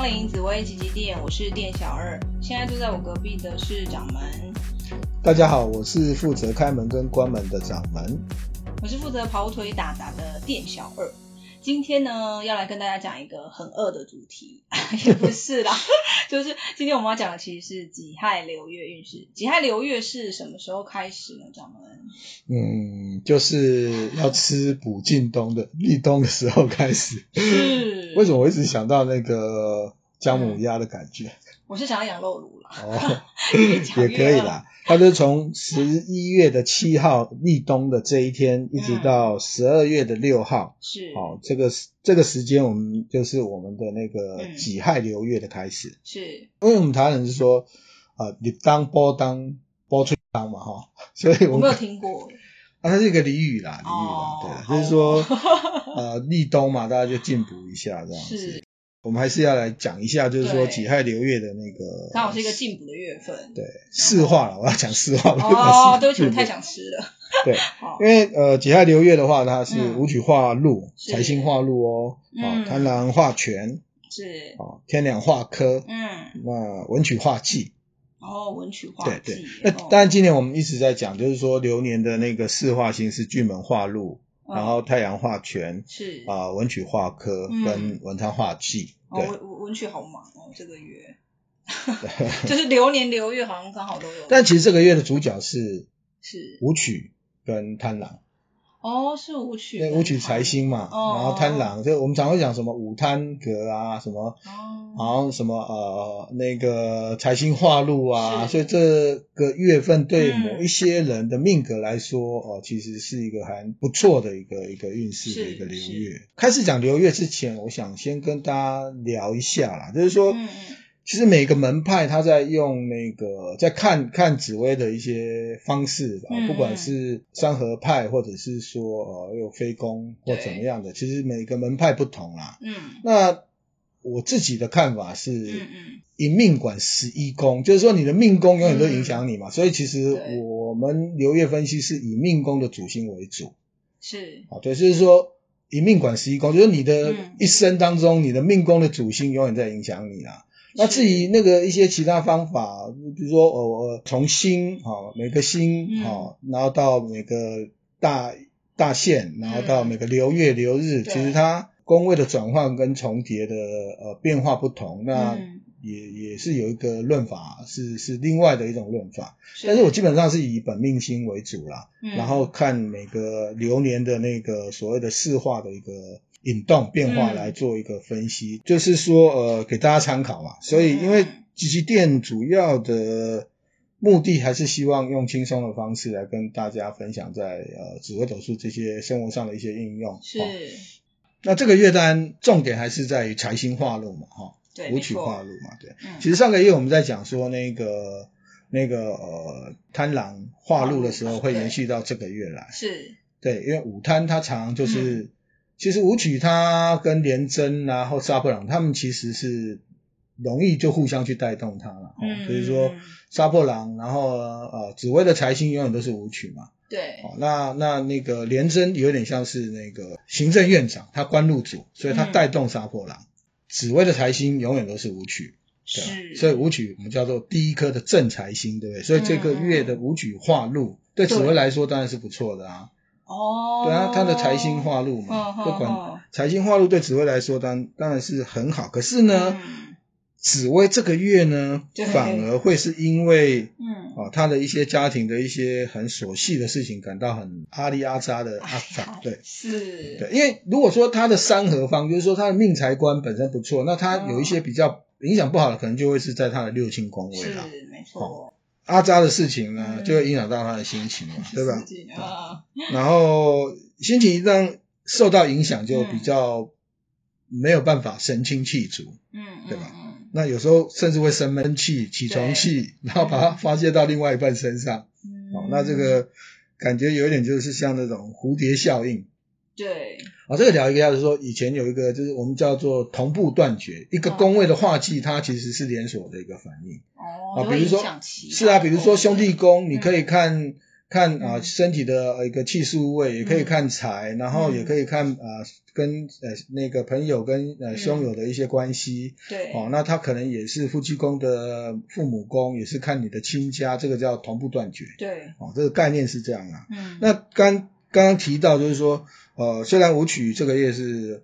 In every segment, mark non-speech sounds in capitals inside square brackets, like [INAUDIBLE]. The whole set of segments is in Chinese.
光临紫薇吉吉店，我是店小二。现在坐在我隔壁的是掌门。大家好，我是负责开门跟关门的掌门。我是负责跑腿打杂的店小二。今天呢，要来跟大家讲一个很饿的主题，[LAUGHS] 也不是啦，[LAUGHS] 就是今天我们要讲的其实是己亥流月运势。己亥流月是什么时候开始呢？掌门？嗯，就是要吃补进冬的立冬的时候开始。是。为什么我一直想到那个姜母鸭的感觉？嗯我是想要养肉炉啦，哦，[LAUGHS] 也可以啦。它就是从十一月的七号立冬的这一天，一直到十二月的六号，是，哦，这个这个时间我们就是我们的那个己亥流月的开始，是，因为我们台湾人是说，啊，立冬补冬补春当嘛，哈，所以我没有听过，[LAUGHS] 啊，它是一个俚语啦，俚语啦，对，就是说，呃，立冬嘛，大家就进补一下这样子。我们还是要来讲一下，就是说己亥流月的那个，刚好是一个进补的月份。对，四化了，我要讲四化。哦，对不起，我太想吃了。对，因为呃己亥流月的话，它是武曲化禄，财星化禄哦，啊贪狼化权，是啊天梁化科，嗯，那文曲化忌。哦，文曲化忌。对对，那当然今年我们一直在讲，就是说流年的那个四化星是巨门化禄。然后太阳画全是啊，文曲化科跟文昌画技。对，文文曲好忙哦，这个月，[LAUGHS] 就是流年流月好像刚好都有。但其实这个月的主角是是武曲跟贪狼。哦，是武曲，对，武曲财星嘛，哦、然后贪狼，就我们常会讲什么武贪格啊，什么，哦，好像什么呃那个财星化禄啊，所以这个月份对某一些人的命格来说，哦、呃，其实是一个还不错的一个一个运势的一个流月。开始讲流月之前，我想先跟大家聊一下啦，就是说。嗯其实每个门派他在用那个在看看紫微的一些方式啊，不管是山河派或者是说呃有飞宫或怎么样的，其实每个门派不同啦。嗯，那我自己的看法是，嗯嗯，以命管十一宫，就是说你的命宫永远都影响你嘛，所以其实我们流月分析是以命宫的主星为主。是。啊，对，就是说以命管十一宫，就是你的一生当中，你的命宫的主星永远在影响你啦。那至于那个一些其他方法，比如说呃从星哦每个星哦，然后到每个大大限，然后到每个流月流日，其实它宫位的转换跟重叠的呃变化不同，那也也是有一个论法，是是另外的一种论法。但是我基本上是以本命星为主啦，然后看每个流年的那个所谓的四化的一个。引动变化来做一个分析，嗯、就是说，呃，给大家参考嘛。所以，因为奇迹店主要的目的还是希望用轻松的方式来跟大家分享在呃紫微斗数这些生活上的一些应用。是。那这个月单重点还是在于财星化禄嘛，哈。对。武曲化禄嘛，对。嗯、其实上个月我们在讲说那个那个呃贪狼化禄的时候，会延续到这个月来。是。对，因为武贪它常常就是。嗯其实武曲它跟廉贞然后杀破狼，他们其实是容易就互相去带动它了。嗯，所以说杀破狼，然后呃紫薇的财星永远都是武曲嘛。对。哦，那那那个廉贞有点像是那个行政院长，他官禄主，所以他带动杀破狼。嗯、紫薇的财星永远都是武曲。对。是。所以武曲我们叫做第一颗的正财星，对不对？所以这个月的武曲化禄，对紫薇来说当然是不错的啊。哦，对啊，他的财星化禄嘛，不管财星化禄对紫薇来说，当当然是很好。可是呢，紫薇这个月呢，反而会是因为，嗯，哦，他的一些家庭的一些很琐细的事情，感到很阿里阿扎的阿杂，对，是，对，因为如果说他的三合方，就是说他的命财官本身不错，那他有一些比较影响不好的，可能就会是在他的六亲宫位了，是，没错。阿扎的事情呢，就会影响到他的心情嘛，对吧？然后心情一旦受到影响，就比较没有办法神清气足，嗯，对吧？那有时候甚至会生闷气、起床气，然后把它发泄到另外一半身上，哦，那这个感觉有一点就是像那种蝴蝶效应。对，啊，这个聊一个，就是说以前有一个，就是我们叫做同步断绝，一个宫位的化忌，它其实是连锁的一个反应。哦，啊，比如说，是啊，比如说兄弟宫，你可以看看啊、呃、身体的一个气数位，也可以看财，然后也可以看啊、呃、跟呃那个朋友跟呃兄友的一些关系。对。哦，那他可能也是夫妻宫的父母宫，也是看你的亲家，这个叫同步断绝。对。哦，这个概念是这样啊。嗯。那刚刚刚提到就是说，呃，虽然武曲这个月是。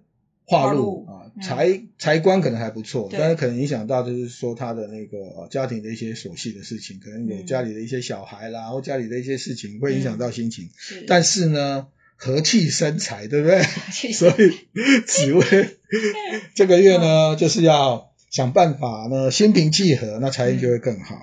化禄啊，财财官可能还不错，但是可能影响到就是说他的那个家庭的一些琐细的事情，可能有家里的一些小孩啦，或家里的一些事情会影响到心情。是，但是呢，和气生财，对不对？[LAUGHS] [LAUGHS] 所以紫薇这个月呢，就是要想办法呢，心平气和，那财运就会更好。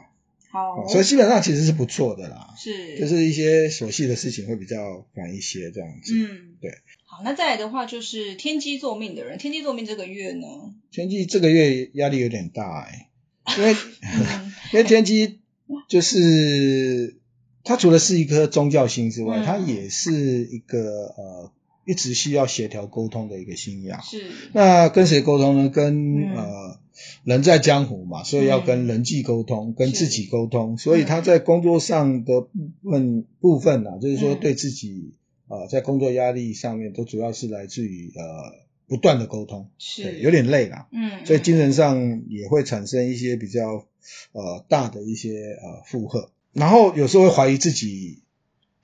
好，所以基本上其实是不错的啦。是，就是一些琐细的事情会比较烦一些这样子。嗯，对。好，那再来的话就是天机坐命的人，天机坐命这个月呢，天机这个月压力有点大哎，因为 [LAUGHS] [LAUGHS] 因为天机就是它除了是一颗宗教星之外，嗯、它也是一个呃一直需要协调沟通的一个星曜。是。那跟谁沟通呢？跟、嗯、呃人在江湖嘛，所以要跟人际沟通，嗯、跟自己沟通，所以他在工作上的部分部分啊，就是说对自己。啊、呃，在工作压力上面，都主要是来自于呃不断的沟通，是。有点累啦，嗯，所以精神上也会产生一些比较呃大的一些呃负荷，然后有时候会怀疑自己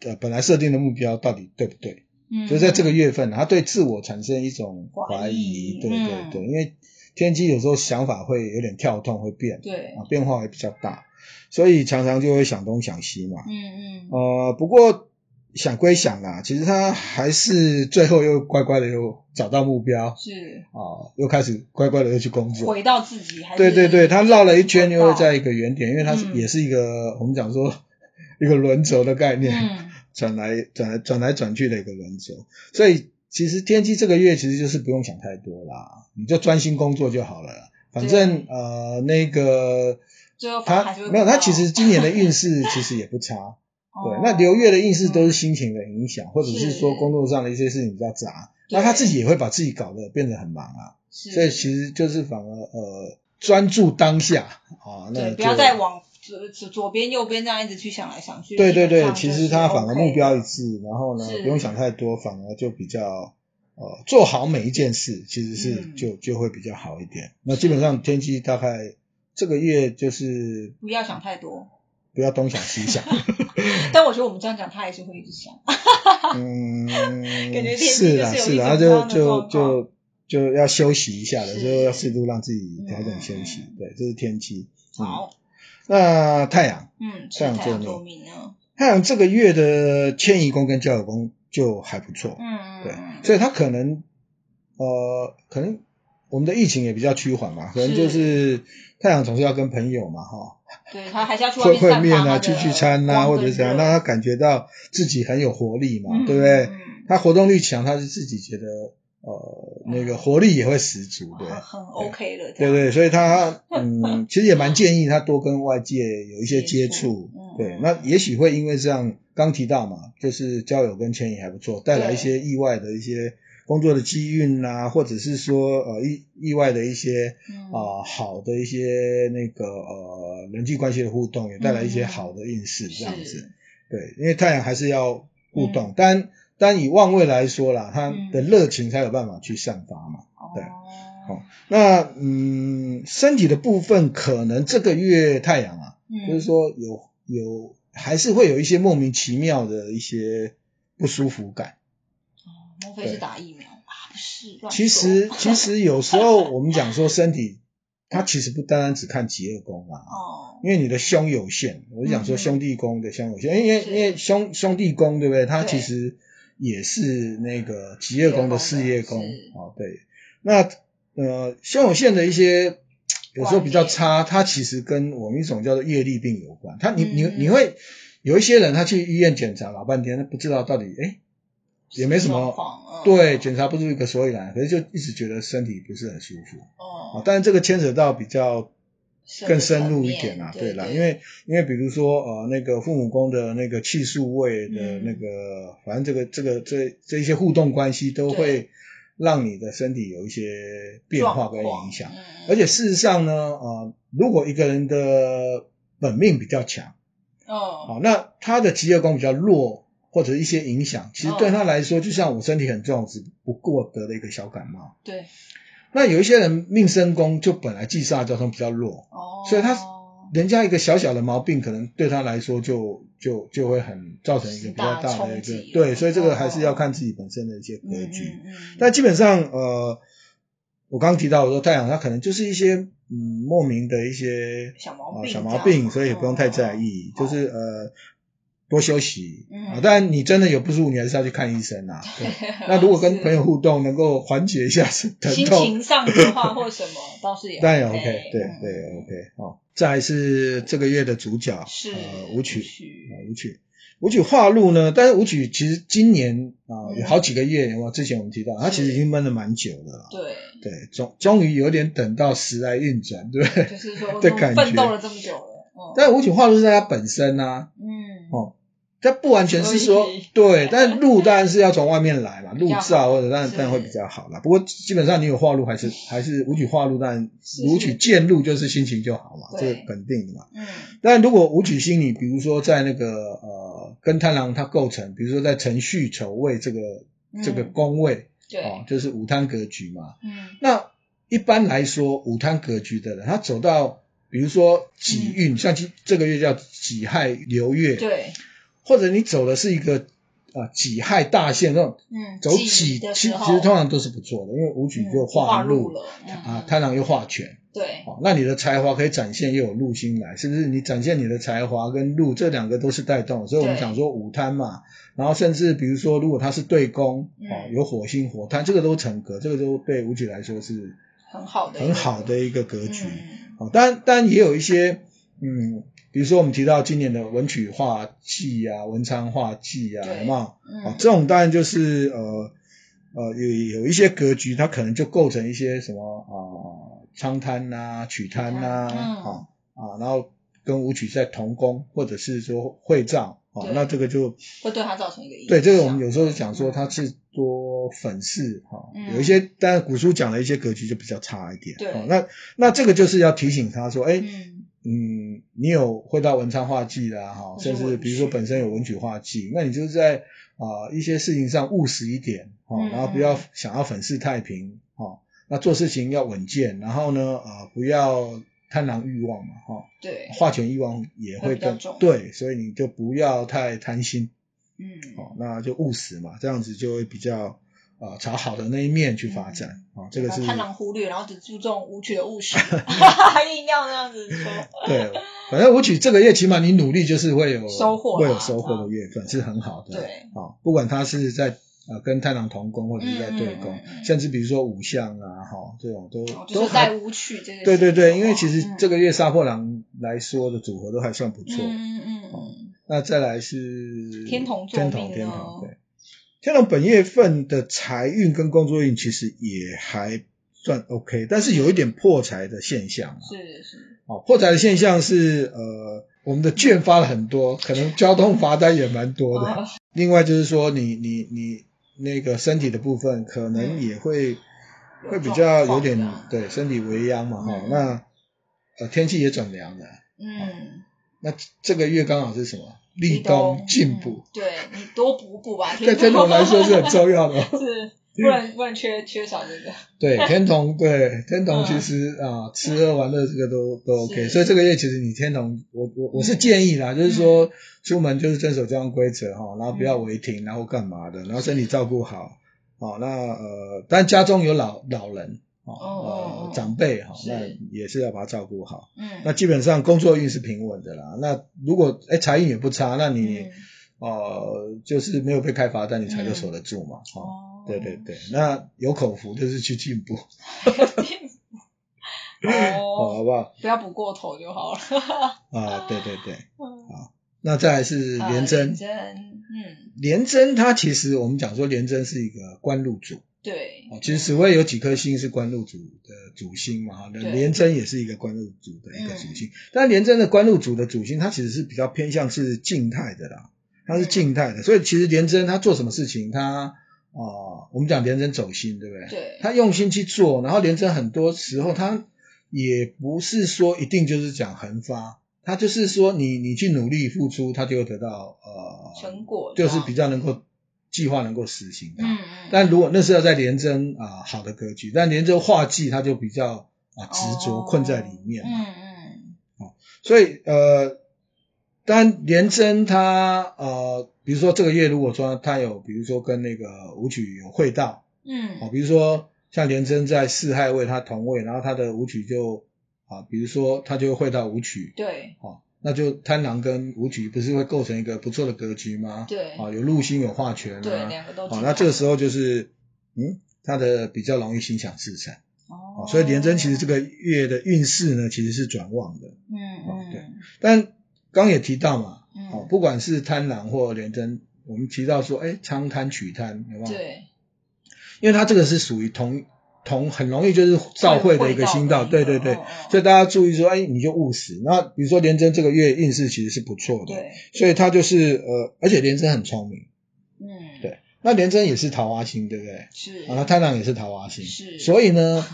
呃本来设定的目标到底对不对，嗯，就在这个月份，他对自我产生一种怀疑，怀疑对对对，嗯、因为天机有时候想法会有点跳动，会变，对。啊，变化会比较大，所以常常就会想东想西嘛，嗯嗯，呃，不过。想归想啦，其实他还是最后又乖乖的又找到目标，是。啊，又开始乖乖的又去工作，回到自己还是，对对对，他绕了一圈又会在一个原点，因为他是也是一个、嗯、我们讲说 [LAUGHS] 一个轮轴的概念，嗯、转来转来转来转去的一个轮轴，所以其实天机这个月其实就是不用想太多啦，你就专心工作就好了，反正呃那个他没有，他其实今年的运势其实也不差。对，那流月的运势都是心情的影响，嗯、或者是说工作上的一些事情比较杂，那他自己也会把自己搞得变得很忙啊。所以其实就是反而呃专注当下啊，那不要再往左左边右边这样一直去想来想去。对对对，其实他反而目标一致，然后呢不用想太多，反而就比较呃做好每一件事，其实是就、嗯、就会比较好一点。那基本上天气大概这个月就是不要想太多。不要东想西想，[LAUGHS] [LAUGHS] 但我觉得我们这样讲，他还是会一直想。嗯，[LAUGHS] 感觉是啊，是啊，就就就就要休息一下的，就要适度让自己调整休息。对，这是天气。好，那太阳，嗯，太阳坐命呢？太阳这个月的迁移宫跟交友宫就还不错。嗯，对，所以他可能呃，可能我们的疫情也比较趋缓嘛，可能就是太阳总是要跟朋友嘛，哈。对，他还是要去外面散发会面啊，聚聚餐啊，或者是怎样，让他感觉到自己很有活力嘛，嗯、对不对？嗯、他活动力强，他是自己觉得呃那个活力也会十足，的，很 OK 了。对对，所以他 [LAUGHS] 嗯，其实也蛮建议他多跟外界有一些接触，嗯、对，那也许会因为这样，刚提到嘛，就是交友跟牵引还不错，带来一些意外的一些。工作的机运啊，或者是说呃意意外的一些啊、呃、好的一些那个呃人际关系的互动，也带来一些好的运势这样子。是。对，因为太阳还是要互动，但、嗯、但以旺位来说啦，他的热情才有办法去散发嘛。嗯、对，好、哦，那嗯身体的部分，可能这个月太阳啊，嗯、就是说有有还是会有一些莫名其妙的一些不舒服感。莫非是打疫苗 [LAUGHS] 啊？不是，其实其实有时候我们讲说身体，它其实不单单只看疾厄宫啊。哦。因为你的胸有限，我就讲说兄弟宫的胸有限，因为因为兄兄弟宫对不对？它其实也是那个疾厄宫的事业宫啊。对。那呃，胸有限的一些有时候比较差，它其实跟我们一种叫做业力病有关。他你你你会有一些人他去医院检查老半天，他不知道到底哎。也没什么，对，检查不出一个所以然，可是就一直觉得身体不是很舒服。哦，但是这个牵扯到比较更深入一点啦，对啦，因为因为比如说呃那个父母宫的那个气数位的那个，反正这个这个这这一些互动关系都会让你的身体有一些变化跟影响。而且事实上呢，呃，如果一个人的本命比较强，哦，好，那他的吉业宫比较弱，或者一些影响，其实对他来说，就像我身体很重，只不过得了一个小感冒。对。那有一些人命生宫就本来忌煞交通比较弱，哦，所以他人家一个小小的毛病，可能对他来说就就就会很造成一个比较大的一个对，所以这个还是要看自己本身的一些格局。嗯嗯嗯、但基本上，呃，我刚刚提到我说太阳，它可能就是一些嗯莫名的一些小毛病、呃，小毛病，所以也不用太在意，哦、就是呃。多休息啊！嗯、当然，你真的有不舒服，你还是要去看医生啊。[LAUGHS] 对，那如果跟朋友互动，能够缓解一下疼痛，心情上的话或什么，[LAUGHS] 倒是也。当然 OK，对对 OK。好，再来是这个月的主角是呃武曲啊武曲舞曲化禄呢，但是舞曲其实今年啊有好几个月，我？之前我们提到，它其实已经闷了蛮久的了。对对，终终于有点等到时来运转，对不对？就是说，的感觉。奋斗了这么久了，但舞曲化禄是在它本身啊，嗯哦。它不完全是说对，但是禄当然是要从外面来嘛，路照或者当然当然会比较好啦。不过基本上你有化路还是还是武曲化禄，但武曲见路就是心情就好嘛，这是本定的嘛。嗯。但如果武曲星你比如说在那个呃跟贪狼它构成，比如说在辰戌丑未这个这个宫位，对，哦，就是午贪格局嘛。嗯。那一般来说午贪格局的人，他走到比如说己运，像这个月叫己亥流月，对。或者你走的是一个啊己亥大限那种，嗯，走己其实其实通常都是不错的，因为武曲就化禄了啊，贪狼又化权，对，那你的才华可以展现，又有禄星来，是不是？你展现你的才华跟禄这两个都是带动，所以我们讲说午贪嘛，然后甚至比如说如果它是对宫啊，有火星火贪，这个都成格，这个都对武曲来说是很好的很好的一个格局，啊，当然当然也有一些嗯。比如说，我们提到今年的文曲化忌啊，文昌化忌啊，有没有？嗯，这种当然就是呃 [LAUGHS] 呃有有一些格局，它可能就构成一些什么啊昌贪呐、曲贪呐，啊啊，然后跟武曲在同宫，或者是说会照啊，那这个就会对它造成一个影响。对，这个我们有时候讲说它是多粉饰哈，有一些，当然古书讲的一些格局就比较差一点。对，那那这个就是要提醒他说，哎。嗯，你有会到文昌化忌啦，哈，甚至比如说本身有文曲化忌，那你就是在啊、呃、一些事情上务实一点，哈、嗯，然后不要想要粉饰太平，哈，那做事情要稳健，然后呢，啊、呃，不要贪婪欲望嘛，哈，对，化权欲望也会更会对，所以你就不要太贪心，嗯，哦，那就务实嘛，这样子就会比较。啊，朝好的那一面去发展啊，这个是贪狼忽略，然后只注重舞曲的务实，硬要那样子说。[LAUGHS] 对，反正舞曲这个月起码你努力就是会有收获，会有收获的月份是很好的。对，啊，不管他是在啊跟太郎同宫或者是在对宫，甚至比如说五项啊，哈，这种都都在舞曲这个。对对对，因为其实这个月杀破狼来说的组合都还算不错。嗯嗯嗯。那再来是天童天童天童对。天龙本月份的财运跟工作运其实也还算 OK，但是有一点破财的现象。是是。哦，破财的现象是呃，我们的券发了很多，可能交通罚单也蛮多的。另外就是说你，你你你那个身体的部分，可能也会会比较有点对身体为殃嘛。哈，那呃天气也转凉了。嗯。那这个月刚好是什么？立冬进补，对你多补补吧。[LAUGHS] 对天童来说是很重要的，[LAUGHS] 是不能不能缺缺少这个。[LAUGHS] 对天童，对天童其实啊，吃喝玩乐这个都都 OK，所以这个月其实你天童，我我我是建议啦，就是说出门就是遵守交通规则哈，然后不要违停，然后干嘛的，然后身体照顾好，好那呃，但家中有老老人。哦，长辈哈，那也是要把他照顾好。嗯，那基本上工作运是平稳的啦。那如果哎财运也不差，那你呃就是没有被开罚单，你才就守得住嘛。哦，对对对，那有口福就是去进步。[LAUGHS] 哦，[LAUGHS] 好不好？不要补过头就好了。[LAUGHS] 啊，对对对，好。那再来是廉贞。廉贞，嗯，廉贞它其实我们讲说廉贞是一个官禄主。对，其实紫薇有几颗星是官禄主的主星嘛，廉贞也是一个官禄主的一个主星，嗯、但廉贞的官禄主的主星，它其实是比较偏向是静态的啦，它是静态的，嗯、所以其实廉贞他做什么事情，他啊、呃，我们讲廉贞走心，对不对？对，他用心去做，然后廉贞很多时候他也不是说一定就是讲横发。他就是说你你去努力付出，他就会得到呃成果，就是比较能够计划能够实行的。嗯嗯。但如果那时候在廉贞啊好的格局，但廉贞化忌它就比较啊执着困在里面。嗯嗯。哦，所以呃，但廉贞它呃，比如说这个月如果说它有，比如说跟那个武曲有会到，嗯，哦，比如说像廉贞在四害位它同位，然后它的武曲就。啊，比如说他就会会到武曲，对，哦，那就贪狼跟武曲不是会构成一个不错的格局吗？对，啊，有禄星有化权啊，对，两个都。哦，那这个时候就是，嗯，他的比较容易心想事成，哦，所以廉贞其实这个月的运势呢，其实是转旺的，嗯嗯，对。但刚也提到嘛，哦，不管是贪狼或廉贞，我们提到说，哎，仓贪取贪，有没有？对，因为它这个是属于同。同很容易就是照会的一个星道，对对对，所以大家注意说，哎，你就务实。那比如说廉贞这个月运势其实是不错的，对，所以他就是呃，而且廉贞很聪明，嗯，对。那廉贞也是桃花星，对不对？是。啊，太郎也是桃花星，是。所以呢，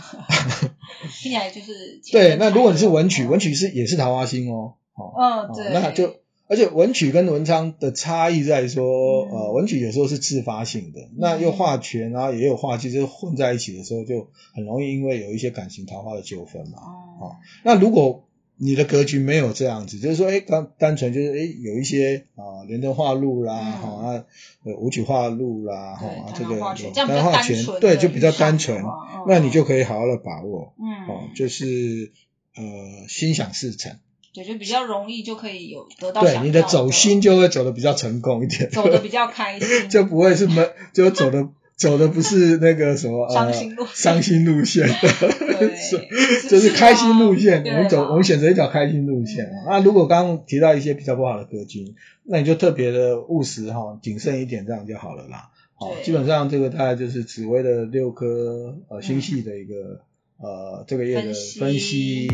[LAUGHS] 听起来就是 [LAUGHS] 对。那如果你是文曲，文曲是也是桃花星哦，哦，对，那就。而且文曲跟文昌的差异在说，嗯、呃，文曲有时候是自发性的，嗯、那又化权，然后也有化忌，就是混在一起的时候，就很容易因为有一些感情桃花的纠纷嘛。哦，哦，那如果你的格局没有这样子，就是说，哎，单单纯就是，哎，有一些啊，廉贞化禄啦，哈、嗯、啊，呃，武曲化禄啦，哈啊，这个对，就比较单纯，嗯、那你就可以好好的把握，嗯，哦，就是呃，心想事成。对，就比较容易就可以有得到。对，你的走心就会走的比较成功一点，走的比较开心，[LAUGHS] 就不会是闷，就走的走的不是那个什么伤心路伤心路线，[LAUGHS] 就是开心路线。我们走，我们选择一条开心路线。那如果刚刚提到一些比较不好的格局，那你就特别的务实哈，谨慎一点，这样就好了啦。好，基本上这个大概就是紫薇的六颗呃星系的一个呃这个月的分析。